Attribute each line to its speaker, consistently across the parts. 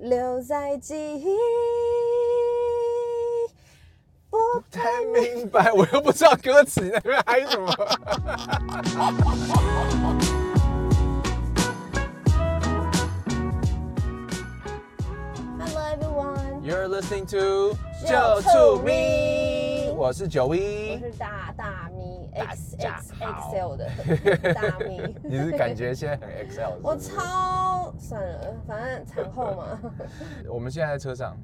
Speaker 1: 留在记忆不
Speaker 2: 太明白我又不知道歌词你在这边嗨什么。
Speaker 1: 哈喽 everyone.
Speaker 2: You're listening to
Speaker 1: show
Speaker 2: 我是九
Speaker 1: 一
Speaker 2: 我
Speaker 1: 是大大。X
Speaker 2: 家
Speaker 1: X
Speaker 2: 好
Speaker 1: XL 的 大咪。
Speaker 2: 你是感觉现在很不
Speaker 1: 我超算了，反正产后嘛。
Speaker 2: 我们现在在车上，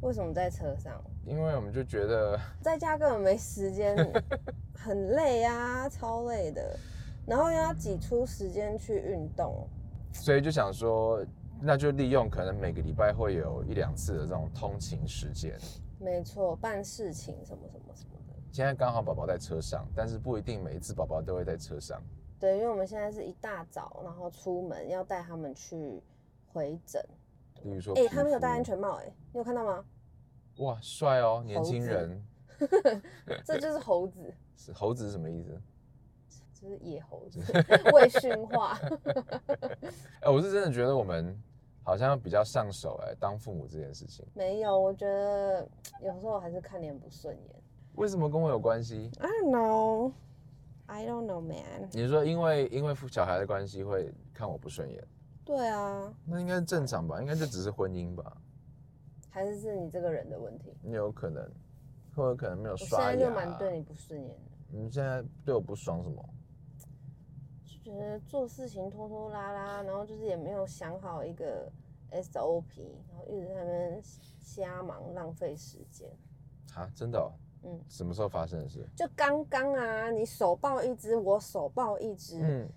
Speaker 1: 为什么在车上？
Speaker 2: 因为我们就觉得
Speaker 1: 在家根本没时间，很累啊，超累的。然后又要挤出时间去运动，
Speaker 2: 所以就想说，那就利用可能每个礼拜会有一两次的这种通勤时间。
Speaker 1: 没错，办事情什么什么什么的。
Speaker 2: 现在刚好宝宝在车上，但是不一定每一次宝宝都会在车上。
Speaker 1: 对，因为我们现在是一大早，然后出门要带他们去回诊。
Speaker 2: 比如说，
Speaker 1: 哎、他们有戴安，全帽、哎，你有看到吗？
Speaker 2: 哇，帅哦，年轻人。
Speaker 1: 这就是猴子，
Speaker 2: 是猴子是什么意思？
Speaker 1: 就是野猴子，未驯化。
Speaker 2: 哎、我是真的觉得我们好像比较上手哎、当父母这件事情，
Speaker 1: 没有，我觉得有时候还是看脸不顺眼。
Speaker 2: 为什么跟我有关系
Speaker 1: ？I don't know, I don't know, man。
Speaker 2: 你是说因为因为小孩的关系会看我不顺眼，
Speaker 1: 对啊，
Speaker 2: 那应该是正常吧？应该就只是婚姻吧？
Speaker 1: 还是是你这个人的问题。
Speaker 2: 你有可能，或者可能没有
Speaker 1: 我现
Speaker 2: 刷牙。
Speaker 1: 在就蛮对你不顺眼的，
Speaker 2: 你现在对我不爽什么？
Speaker 1: 就觉得做事情拖拖拉拉，然后就是也没有想好一个 SOP，然后一直在那边瞎忙，浪费时间。
Speaker 2: 啊，真的、哦？
Speaker 1: 嗯，
Speaker 2: 什么时候发生的事？
Speaker 1: 就刚刚啊，你手抱一只，我手抱一只，
Speaker 2: 嗯，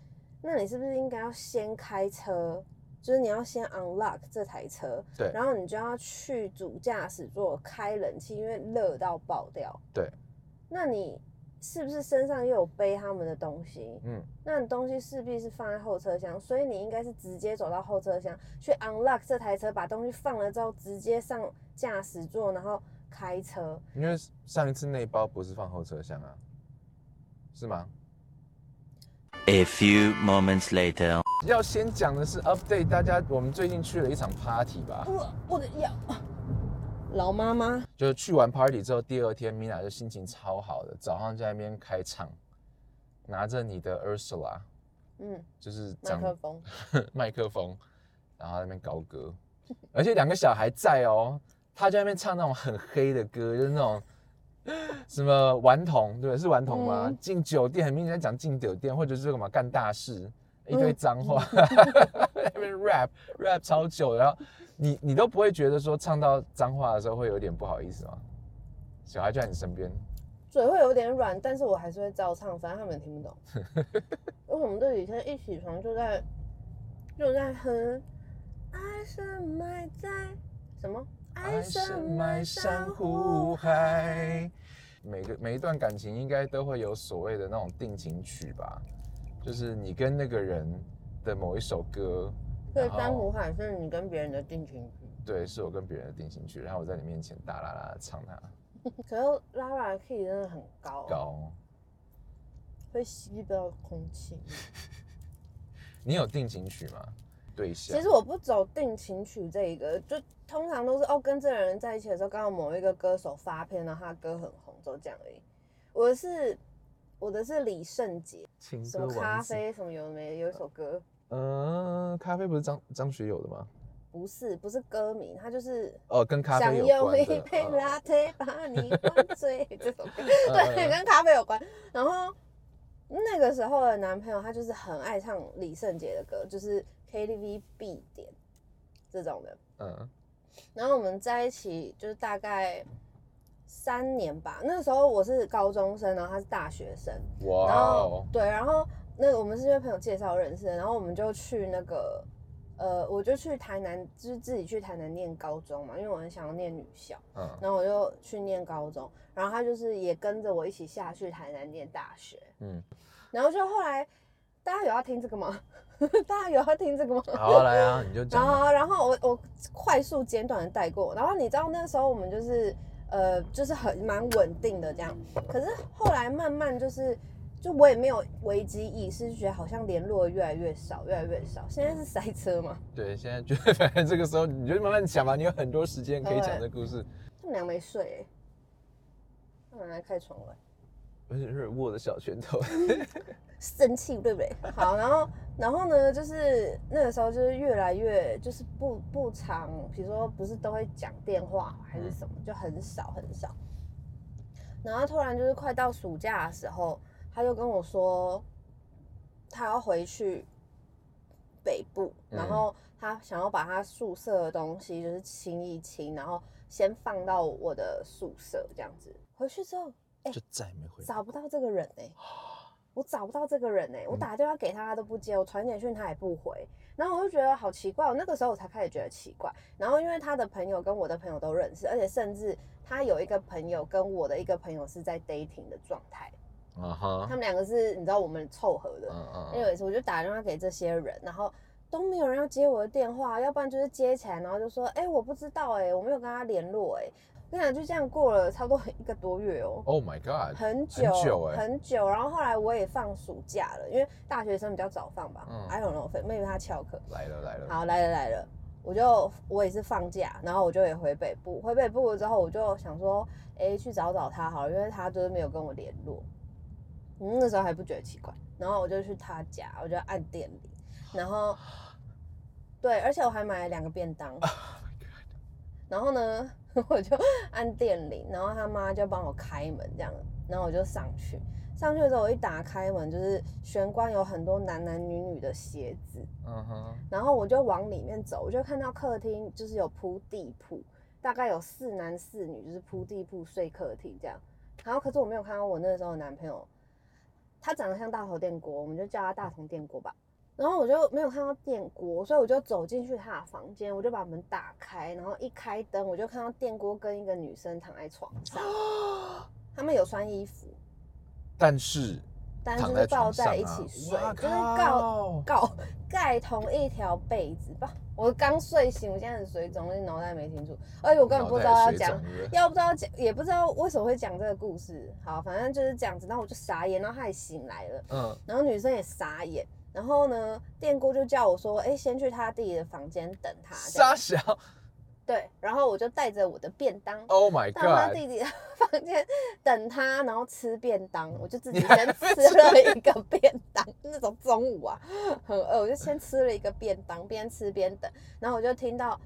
Speaker 1: 那你是不是应该要先开车？就是你要先 unlock 这台车，
Speaker 2: 对
Speaker 1: 然后你就要去主驾驶座开冷气，因为热到爆掉。
Speaker 2: 对，
Speaker 1: 那你是不是身上又有背他们的东西？
Speaker 2: 嗯，
Speaker 1: 那你东西势必是放在后车厢，所以你应该是直接走到后车厢去 unlock 这台车，把东西放了之后，直接上驾驶座，然后开车。
Speaker 2: 因为上一次那一包不是放后车厢啊，是吗
Speaker 3: ？A few moments later.
Speaker 2: 要先讲的是 update 大家，我们最近去了一场 party 吧，
Speaker 1: 我我的腰，老妈妈，
Speaker 2: 就是去完 party 之后，第二天 Mina 就心情超好的，早上在那边开唱，拿着你的 Ursula，
Speaker 1: 嗯，
Speaker 2: 就是
Speaker 1: 麦
Speaker 2: 长
Speaker 1: 克风，
Speaker 2: 麦克风，然后在那边高歌，而且两个小孩在哦，他在那边唱那种很黑的歌，就是那种 什么顽童，对，是顽童吗？
Speaker 1: 嗯
Speaker 2: 进酒店很明显在讲进酒店，或者是干嘛干大事，一堆脏话，在那边 rap rap 超久，然后你你都不会觉得说唱到脏话的时候会有点不好意思吗？小孩就在你身边，
Speaker 1: 嘴会有点软，但是我还是会照唱，反正他们也听不懂。因为我们这几天一起床就在就在哼，爱深埋在什么？
Speaker 2: 爱深埋山湖海。每个每一段感情应该都会有所谓的那种定情曲吧，就是你跟那个人的某一首歌，
Speaker 1: 对，珊瑚海是你跟别人的定情曲，
Speaker 2: 对，是我跟别人的定情曲，然后我在你面前大啦啦地唱它，
Speaker 1: 可是拉拉的 key 真的很高，
Speaker 2: 高。
Speaker 1: 会吸不到空气。
Speaker 2: 你有定情曲吗？对象？
Speaker 1: 其实我不走定情曲这一个，就通常都是哦，跟这个人在一起的时候，刚好某一个歌手发片，然后他歌很红，就这样而已。我的是我的是李圣杰，
Speaker 2: 情
Speaker 1: 什么咖。啡什么有的没的，有一首歌
Speaker 2: 嗯、咖啡不是张张学友的吗？
Speaker 1: 不是不是歌名，他就是
Speaker 2: 哦，跟咖啡想
Speaker 1: 用一。杯
Speaker 2: 嗯
Speaker 1: latte 把你灌醉 这首歌，
Speaker 2: 嗯
Speaker 1: 对，跟咖啡有关。然后那个时候的男朋友他就是很爱唱李圣杰的歌，就是 KTV 必点这种的。
Speaker 2: 嗯，
Speaker 1: 然后我们在一起就是大概三年吧，那个时候我是高中生，然后他是大学生，
Speaker 2: 哇
Speaker 1: 然后
Speaker 2: 哦，
Speaker 1: 对，然后那我们是因为朋友介绍认识的，然后我们就去那个呃，我就去台南，就是自己去台南念高中嘛，因为我很想要念女校，
Speaker 2: 嗯，
Speaker 1: 然后我就去念高中，然后他就是也跟着我一起下去台南念大学，
Speaker 2: 嗯，
Speaker 1: 然后就后来大家有要听这个吗？大家有要听这个吗？
Speaker 2: 好来啊，你就讲
Speaker 1: 然
Speaker 2: 啊。
Speaker 1: 后，然后我我快速简短的带过，然后你知道那时候我们就是呃，就是很蛮稳定的这样。可是后来慢慢就是就我也没有危机意识，就觉得好像联络越来越少，越来越少。现在是塞车嘛，
Speaker 2: 对，现在觉得 反正这个时候你就慢慢讲吧，你有很多时间可以讲这故事，
Speaker 1: 他们俩没睡、欸，他们来开窗外。
Speaker 2: 而且是握着小拳头。
Speaker 1: 生气，对不对？好，然后然后呢，就是那个时候就是越来越就是不不常，比如说不是都会讲电话还是什么，就很少很少。然后突然就是快到暑假的时候，他就跟我说，他要回去北部，
Speaker 2: 嗯
Speaker 1: 然后他想要把他宿舍的东西就是清一清，然后先放到我的宿舍这样子。回去之后，哎
Speaker 2: 就再也没回来。
Speaker 1: 找不到这个人哎、我找不到这个人哎、我
Speaker 2: 嗯
Speaker 1: 打电话给他他都不接，我传简讯他也不回，然后我就觉得好奇怪，我那个时候我才开始觉得奇怪。然后因为他的朋友跟我的朋友都认识，而且甚至他有一个朋友跟我的一个朋友是在 dating 的状态，
Speaker 2: 啊哈
Speaker 1: 他，们两个是你知道我们凑合的。那有一次我就打电话给这些人，然后都没有人要接我的电话，要不然就是接起来，然后就说，哎、我不知道哎、我没有跟他联络哎、我跟你讲，就这样过了差不多一个多月哦、
Speaker 2: ，Oh my God，
Speaker 1: 很久
Speaker 2: 很久欸
Speaker 1: 很久。然后后来我也放暑假了，因为大学生比较早放吧。
Speaker 2: 嗯
Speaker 1: I don't know，maybe 他翘课。
Speaker 2: 来了来了，
Speaker 1: 好，来了来了，我就我也是放假，然后我就也回北部。回北部了之后，我就想说，哎、去找找他好了，因为他就是没有跟我联络。嗯，那时候还不觉得奇怪，然后我就去他家，我就按电铃，然后 对，而且我还买了两个便当。然后呢，我就按电铃，然后他妈就帮我开门这样，然后我就上去。上去的时候，我一打开门，就是玄关有很多男男女女的鞋子，
Speaker 2: 嗯哼，
Speaker 1: 然后我就往里面走，我就看到客厅就是有铺地铺，大概有四男四女，就是铺地铺睡客厅这样。然后可是我没有看到我那时候的男朋友，他长得像大头电锅，我们就叫他大头电锅吧。然后我就没有看到电锅，所以我就走进去他的房间，我就把门打开，然后一开灯，我就看到电锅跟一个女生躺在床上，他们有穿衣服，
Speaker 2: 但是
Speaker 1: 但是抱在一起睡，
Speaker 2: 哇
Speaker 1: 就是
Speaker 2: 靠
Speaker 1: 告告盖同一条被子吧。我刚睡醒，我现在很水肿，那脑袋没清楚，而且我根本不知道要讲，要不知道讲，也不知道为什么会讲这个故事。好，反正就是这样子，然后我就傻眼，然后他也醒来了，
Speaker 2: 嗯，
Speaker 1: 然后女生也傻眼，然后呢，电锅就叫我说，哎、先去他弟弟的房间等他。
Speaker 2: 傻小
Speaker 1: 对，然后我就带着我的便当。
Speaker 2: ，Oh my God，
Speaker 1: 到他弟弟的 房间等他，然后吃便当，我就自己先吃了一个便当，那种中午啊很饿，我就先吃了一个便当，边吃边等，然后我就听到，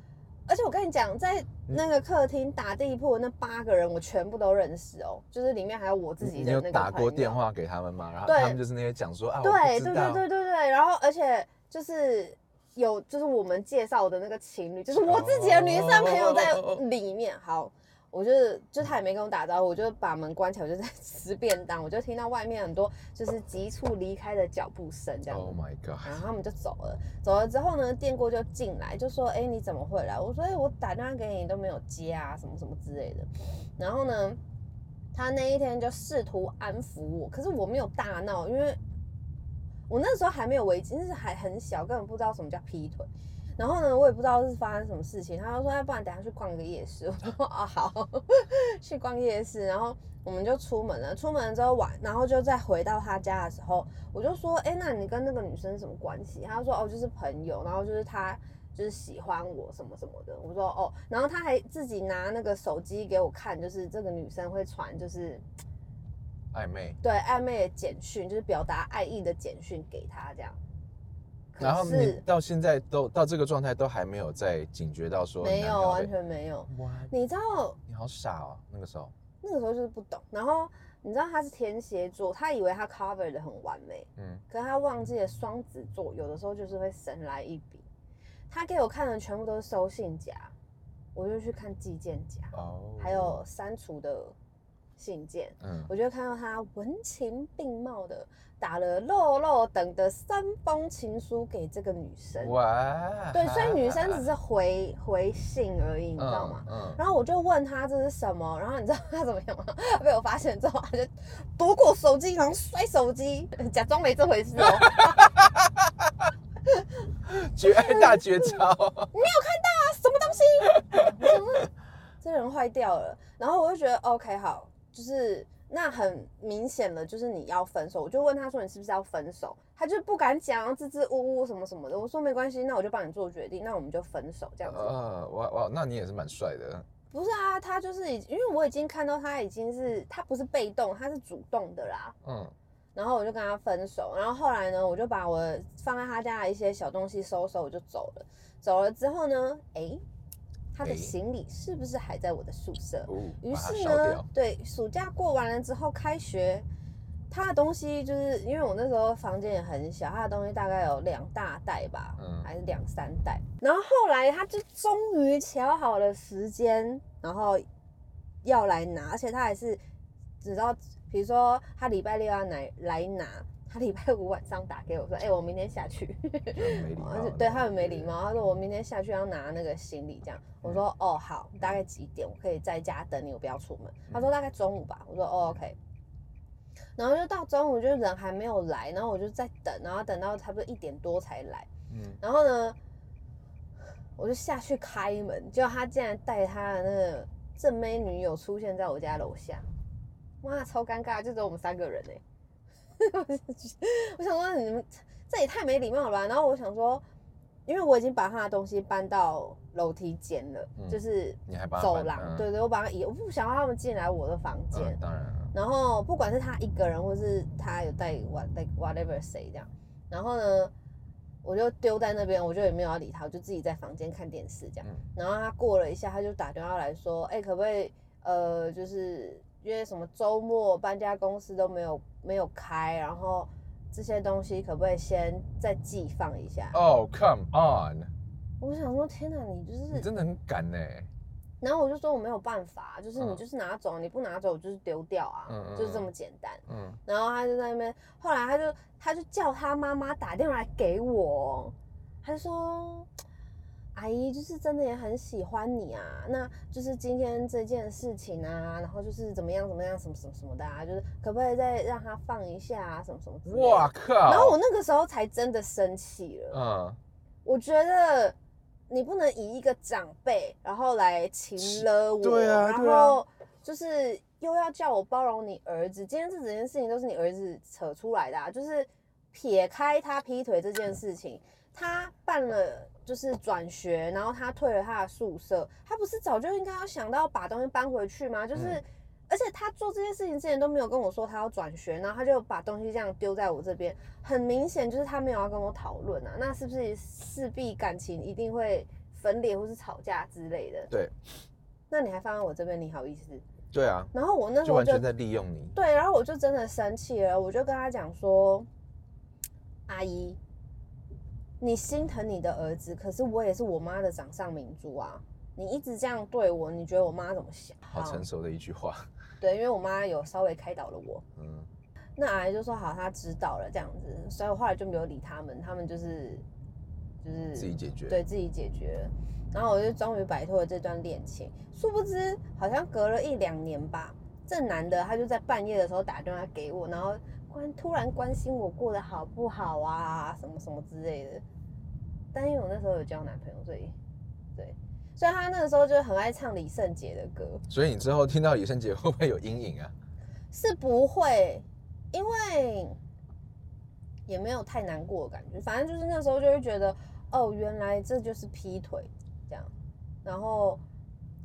Speaker 1: 而且我跟你讲，在那个客厅打地铺的那八个人，我全部都认识哦，就是里面还有我自己
Speaker 2: 你有
Speaker 1: 的那个
Speaker 2: 打过电话给他们吗？然后他们就是那些讲说啊，
Speaker 1: 对对对对对对，然后而且就是有就是我们介绍的那个情侣，就是我自己的女生朋友在里面。好，我就是就他也没跟我打招呼，我就把门关起来，我就在 吃便当，我就听到外面很多就是急促离开的脚步声这样。
Speaker 2: ，Oh my God，
Speaker 1: 然后他们就走了，走了之后呢，电锅就进来，就说：“哎、你怎么会来？”我说：“哎、我打电话给你都没有接啊，什么什么之类的。”然后呢，他那一天就试图安抚我，可是我没有大闹，因为我那时候还没有危机，就是还很小，根本不知道什么叫劈腿。然后呢，我也不知道是发生什么事情，他就说：“要不然等下去逛个夜市。”我说：“啊，好，去逛夜市。”然后我们就出门了。出门了之后晚，然后就再回到他家的时候，我就说：“哎、那你跟那个女生什么关系？”他说：“哦，就是朋友。”然后就是他就是喜欢我什么什么的。我说：“哦。”然后他还自己拿那个手机给我看，就是这个女生会传，就是
Speaker 2: 暧昧。
Speaker 1: 对暧昧的简讯，就是表达爱意的简讯给他这样。可
Speaker 2: 然后你
Speaker 1: 是
Speaker 2: 到现在都到这个状态都还没有在警觉到说你
Speaker 1: 没有，完全没有。
Speaker 2: 哇，
Speaker 1: 你知道
Speaker 2: 你好傻哦，那个时候，
Speaker 1: 那个时候就是不懂，然后你知道他是天蝎座，他以为他 cover 的很完美，
Speaker 2: 嗯，
Speaker 1: 可是他忘记了双子座有的时候就是会神来一笔。他给我看的全部都是收信夹，我就去看寄件夹，
Speaker 2: 哦，
Speaker 1: 还有删除的信件，
Speaker 2: 嗯，
Speaker 1: 我就看到他文情并茂的打了肉肉等的三封情书给这个女生。
Speaker 2: 哇，
Speaker 1: 对，所以女生只是回回信而已，你知道吗？
Speaker 2: 嗯，
Speaker 1: 然后我就问他这是什么，然后你知道他怎么样吗？他 被我发现之后，他就夺过手机，然后摔手机，假装没这回事哦。
Speaker 2: 嗯 绝爱大绝招，没有看到啊
Speaker 1: 什么东西？这人坏掉了。然后我就觉得 OK 好，就是那很明显的，就是你要分手。我就问他说你是不是要分手，他就不敢讲，支支吾吾什么什么的。我说没关系，那我就帮你做决定，那我们就分手这样子。
Speaker 2: 呃，哇哇，那你也是蛮帅的。
Speaker 1: 不是啊，他就是已，因为我已经看到他已经是，他不是被动，他是主动的啦。
Speaker 2: 嗯，
Speaker 1: 然后我就跟他分手，然后后来呢，我就把我放在他家的一些小东西收收，我就走了。走了之后呢，诶，他的行李是不是还在我的宿舍？
Speaker 2: 哦，
Speaker 1: 于是呢，。对，暑假过完了之后开学，他的东西就是因为我那时候房间也很小，他的东西大概有两大袋吧，
Speaker 2: 嗯
Speaker 1: 还是两三袋。然后后来他就终于瞧好了时间，然后要来拿，而且他还是只知道，比如说他礼拜六要来来拿。他礼拜五晚上打给我说：“哎、我明天下去。”而且对他很没礼貌，他说我明天下去要拿那个行李，这样。我说哦好，大概几点我可以在家等你，我不要出门。他说大概中午吧。我说哦 OK。然后就到中午，就人还没有来，然后我就在等，然后等到差不多一点多才来。
Speaker 2: 嗯，
Speaker 1: 然后呢，我就下去开门，结果他竟然带他的那个正妹女友出现在我家楼下，哇，超尴尬，就只有我们三个人哎、我想说你们这也太没礼貌了吧？然后我想说，因为我已经把他的东西搬到楼梯间了，
Speaker 2: 嗯
Speaker 1: 就是
Speaker 2: 你还把它
Speaker 1: 走廊，对对，我把他移，我不想要他们进来我的房间。
Speaker 2: 嗯，当然了。
Speaker 1: 然后不管是他一个人，或是他有带 what like whatever 谁这样，然后呢，我就丢在那边，我就也没有要理他，我就自己在房间看电视这样。
Speaker 2: 嗯
Speaker 1: 然后他过了一下，他就打电话来说，哎、可不可以呃，就是因为什么周末搬家公司都没有没有开，然后这些东西可不可以先再寄放一下？
Speaker 2: 哦、c o m e on，
Speaker 1: 我想说，天哪，你就是
Speaker 2: 你真的很敢呢。
Speaker 1: 然后我就说我没有办法，就是你
Speaker 2: 嗯
Speaker 1: 就是拿走，你不拿走我就是丢掉啊，就是这么简单。
Speaker 2: 嗯，
Speaker 1: 然后他就在那边，后来他就他就叫他妈妈打电话来给我，他就说。阿姨就是真的也很喜欢你啊，那就是今天这件事情啊，然后就是怎么样怎么样什么什么什么的啊，就是可不可以再让他放一下啊，什么什么之类的。
Speaker 2: 哇靠！
Speaker 1: 然后我那个时候才真的生气了，
Speaker 2: 嗯，
Speaker 1: 我觉得你不能以一个长辈，然后来情了我，
Speaker 2: 对啊
Speaker 1: 然后就是又要叫我包容你儿子。今天这整件事情都是你儿子扯出来的啊，就是撇开他劈腿这件事情，他办了就是转学，然后他退了他的宿舍，他不是早就应该要想到把东西搬回去吗？就是。
Speaker 2: 嗯
Speaker 1: 而且他做这件事情之前都没有跟我说他要转学，然后他就把东西这样丢在我这边，很明显就是他没有要跟我讨论啊。那是不是势必感情一定会分裂或是吵架之类的？
Speaker 2: 对
Speaker 1: 那你还放在我这边，你好意思？
Speaker 2: 对啊，
Speaker 1: 然后我那时候就
Speaker 2: 就完全在利用你。
Speaker 1: 对，然后我就真的生气了，我就跟他讲说，阿姨，你心疼你的儿子，可是我也是我妈的掌上明珠啊。你一直这样对我，你觉得我妈怎么想？
Speaker 2: 好成熟的一句话。
Speaker 1: 对，因为我妈有稍微开导了我。
Speaker 2: 嗯，
Speaker 1: 那阿姨就说好，她知道了这样子，所以我后来就没有理他们，他们就是就是
Speaker 2: 自己解决。
Speaker 1: 对自己解决。然后我就终于摆脱了这段恋情，殊不知好像隔了一两年吧，这男的他就在半夜的时候打电话给我，然后关突然关心我过得好不好啊，什么什么之类的。但因为我那时候有交男朋友，所以对，所以他那个时候就很爱唱李圣杰的歌。
Speaker 2: 所以你之后听到李圣杰会不会有阴影啊？
Speaker 1: 是不会，因为也没有太难过的感觉，反正就是那时候就会觉得，哦，原来这就是劈腿这样，然后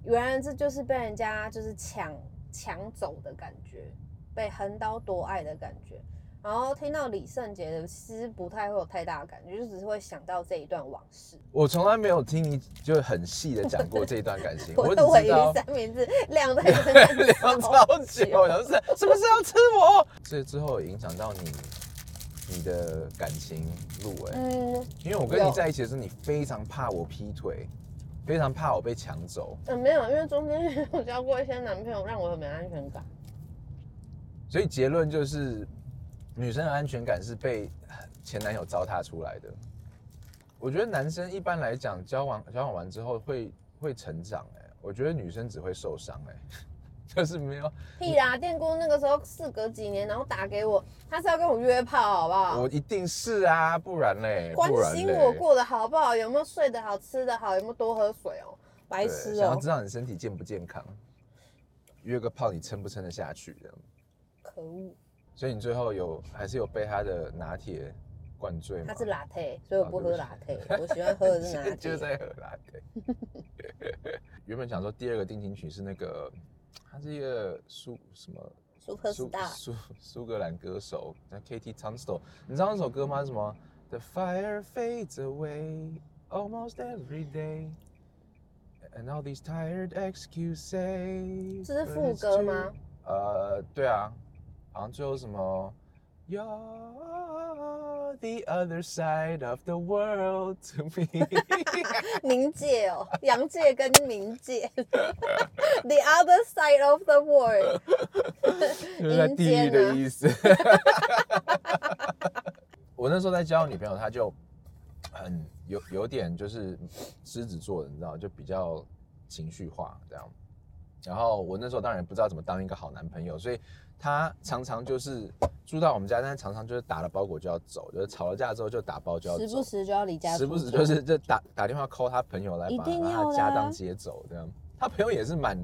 Speaker 1: 原来这就是被人家就是抢抢走的感觉，被横刀夺爱的感觉。然后听到李圣杰的，其实不太会有太大的感觉，就只是会想到这一段往事。
Speaker 2: 我从来没有听你就很细的讲过这一段感情，
Speaker 1: 我
Speaker 2: 我
Speaker 1: 三明治晾在这边
Speaker 2: 聊超久，然后是是不是要吃我？这之后影响到你你的感情路哎、
Speaker 1: 嗯
Speaker 2: 因为我跟你在一起的时候，你非常怕我劈腿，非常怕我被抢走，
Speaker 1: 嗯，没有，因为中间 有交过一些男朋友，让我很没安全感。
Speaker 2: 所以结论就是，女生的安全感是被前男友糟蹋出来的。我觉得男生一般来讲，交往交往完之后会会成长、哎，我觉得女生只会受伤、哎，就是没有，
Speaker 1: 屁啦！电工那个时候事隔几年，然后打给我，他是要跟我约炮，好不好？
Speaker 2: 我一定是啊，不然嘞，
Speaker 1: 关心我过得好不好，有没有睡得好，吃得好，有没有多喝水哦，白痴哦
Speaker 2: 想要知。道你身体健不健康，约个炮你撑不撑得下去这样。
Speaker 1: 可恶。
Speaker 2: 所以你最后有还是有被他的拿铁灌醉吗？
Speaker 1: 他是拿铁，所以我不喝
Speaker 2: 拿
Speaker 1: 铁，我喜欢喝的是拿 铁。
Speaker 2: 就在喝拿铁。原本想说第二个定情曲是那个，他是一个苏什么？苏苏苏格兰歌手叫 k a t i e Tunstall，你知道那首歌吗？什么？The fire fades away almost every day, and all these tired excuses。
Speaker 1: 这是副歌吗？
Speaker 2: 呃，对啊。好像最后什么，You're the other side of the world to me。
Speaker 1: 冥界哦，阳界跟冥界，The other side of the world，
Speaker 2: 就是在地狱的意思。我那时候在交女朋友，她就很有有点就是狮子座的，你知道，就比较情绪化这样。然后我那时候当然不知道怎么当一个好男朋友，所以她常常就是住到我们家，但是常常就是打了包裹就要走，就是吵了架之后就打包就要走，
Speaker 1: 时不时就要离家出走，
Speaker 2: 时不时就是就打打电话 call 他朋友来
Speaker 1: 一
Speaker 2: 把把他家当接走这样。他朋友也是蛮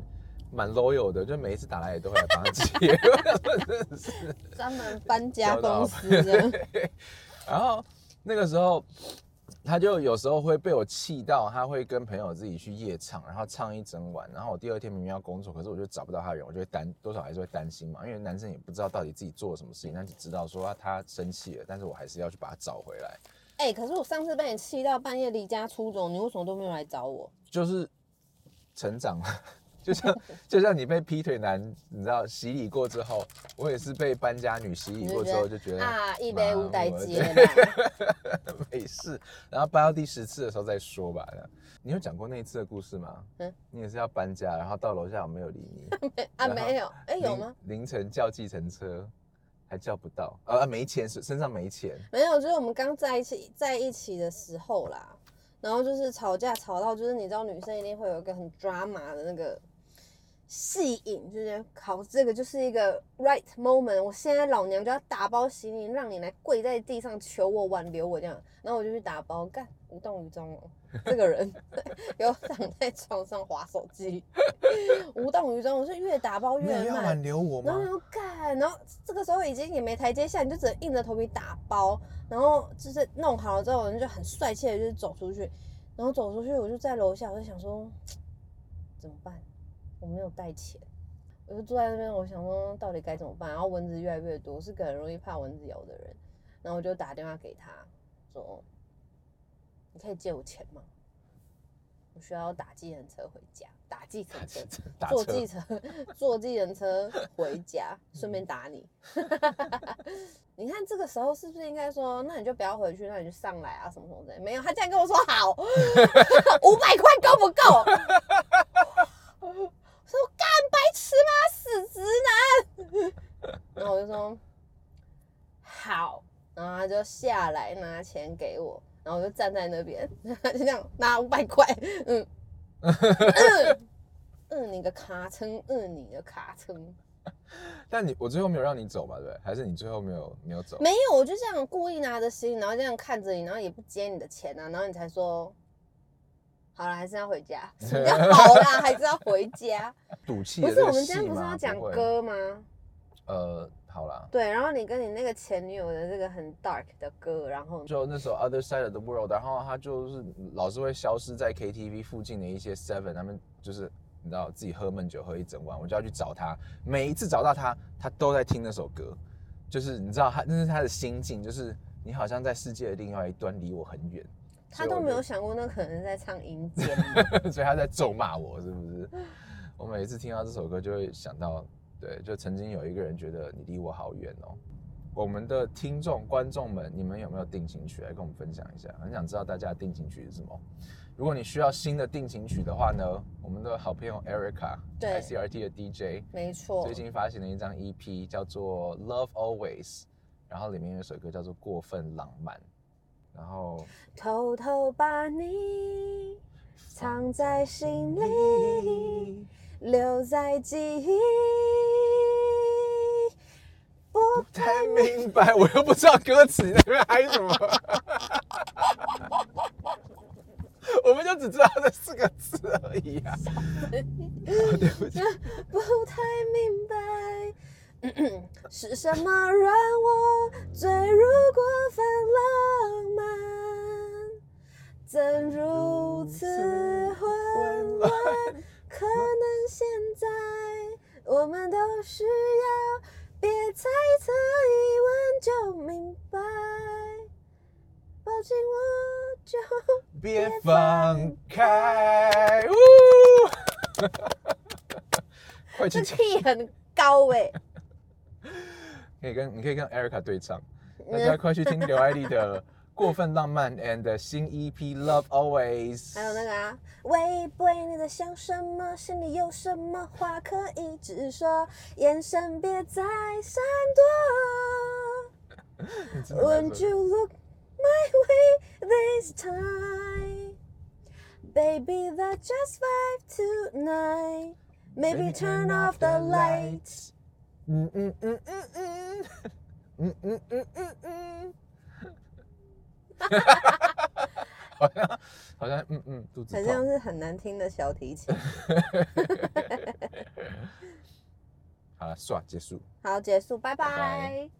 Speaker 2: 蛮 loyal 的，就每一次打来也都会来帮他接。真的是
Speaker 1: 专门搬家公司的。
Speaker 2: 然后那个时候，他就有时候会被我气到，他会跟朋友自己去夜唱，然后唱一整晚。然后我第二天明明要工作，可是我就找不到他人，我就会担多少还是会担心嘛，因为男生也不知道到底自己做了什么事情，但只知道说他生气了，但是我还是要去把他找回来。
Speaker 1: 哎、可是我上次被你气到半夜离家出走，你为什么都没有来找我？
Speaker 2: 就是成长了。就像就像你被劈腿男，你知道洗礼过之后，我也是被搬家女洗礼过之后就觉得
Speaker 1: 啊，一杯无代接。
Speaker 2: 没事，然后搬到第十次的时候再说吧。你有讲过那一次的故事吗？你也是要搬家，然后到楼下我没有理你，
Speaker 1: 啊，没有，哎、有
Speaker 2: 凌
Speaker 1: 吗？？
Speaker 2: 凌晨叫计程车还叫不到，呃，没钱，身上没钱。
Speaker 1: 没有，就是我们刚在一起在一起的时候啦，然后就是吵架吵到，就是你知道女生一定会有一个很 drama 的那个戏瘾，就是考这个就是一个 right moment，我现在老娘就要打包行李，让你来跪在地上求我挽留我这样，然后我就去打包，干无动于衷哦，这个人 给我躺在床上划手机，无动于衷，我是越打包
Speaker 2: 没
Speaker 1: 越慢
Speaker 2: 有要挽。留我吗？
Speaker 1: 然后又干，然后这个时候已经也没台阶下，你就只能硬着头皮打包，然后就是弄好了之后，人就很帅气的就是走出去，然后走出去我就在楼下，我就想说 怎么办？我没有带钱，我就坐在那边，我想说到底该怎么办？然后蚊子越来越多，我是个很容易怕蚊子咬的人，然后我就打电话给他说，你可以借我钱吗？我需要打计程车回家，打计程车。
Speaker 2: 打车
Speaker 1: 坐计程坐计程车回家，顺便打你。你看这个时候是不是应该说，那你就不要回去，那你就上来啊，什么什么的？没有，他竟然跟我说好，五百块够不够？我说干白痴吗？死直男。然后我就说好，然后他就下来拿钱给我，然后我就站在那边，就这样拿五百块，嗯。嗯嗯，你个卡称，嗯，你的卡称，
Speaker 2: 但你我最后没有让你走吧，对不对？还是你最后没有没有走？
Speaker 1: 没有，我就这样故意拿着行李，然后这样看着你，然后也不接你的钱啊，然后你才说，好了，还是要回家。什么叫好啦，还是要回家？
Speaker 2: 赌气
Speaker 1: 不是，我们今天不是要讲歌吗？
Speaker 2: 呃，好啦，
Speaker 1: 对，然后你跟你那个前女友的这个很 dark 的歌，然后
Speaker 2: 就那时候 Other Side of the World，然后他就是老是会消失在 KTV 附近的一些 Seven，他们就是你知道自己喝闷酒喝一整晚，我就要去找他。每一次找到他，他都在听那首歌，就是你知道他那是他的心境，就是你好像在世界的另外一端，离我很远。
Speaker 1: 他都没有想过那可能是在唱阴间。
Speaker 2: 所以他在咒骂我，是不是？我每一次听到这首歌，就会想到，对，就曾经有一个人觉得你离我好远哦。我们的听众、观众们，你们有没有定情曲来跟我们分享一下？很想知道大家的定情曲是什么。如果你需要新的定情曲的话呢，我们的好朋友 Erica，
Speaker 1: 对
Speaker 2: ICRT 的 DJ，
Speaker 1: 没错
Speaker 2: 最，近发行了一张 EP，叫做《Love Always》，然后里面有一首歌叫做《过分浪漫》，然后
Speaker 1: 偷偷把你藏在心里，留在记忆。不
Speaker 2: 不太明白，我又不知道歌词，那边嗨什么？我们就只知道这四个字而已啊！对不起，
Speaker 1: 不太明白，是什么让我坠入过怎如此混乱？可能现在我们都需要，别猜测，一问就明白。抱紧我就
Speaker 2: 别放开。呜 快去
Speaker 1: 这
Speaker 2: 听
Speaker 1: ，key 很高哎、
Speaker 2: 可以跟你可以跟 Erica 对唱，大家快去听刘爱丽的《过分浪漫》and 新 EP Love Always。
Speaker 1: 还有那个啊，喂喂，你在想什么？心里有什么话可以直说？眼神别再闪躲。
Speaker 2: 你真的在
Speaker 1: Won't
Speaker 2: 说
Speaker 1: you look my way this time? Baby, that's just five tonight. Maybe turn off the lights.
Speaker 2: 嗯嗯嗯嗯嗯嗯嗯嗯嗯嗯， 好像好像嗯嗯肚子
Speaker 1: 好像。是很难听的小提琴。
Speaker 2: 好了，算，结束。
Speaker 1: 好，结束，拜
Speaker 2: 拜
Speaker 1: 拜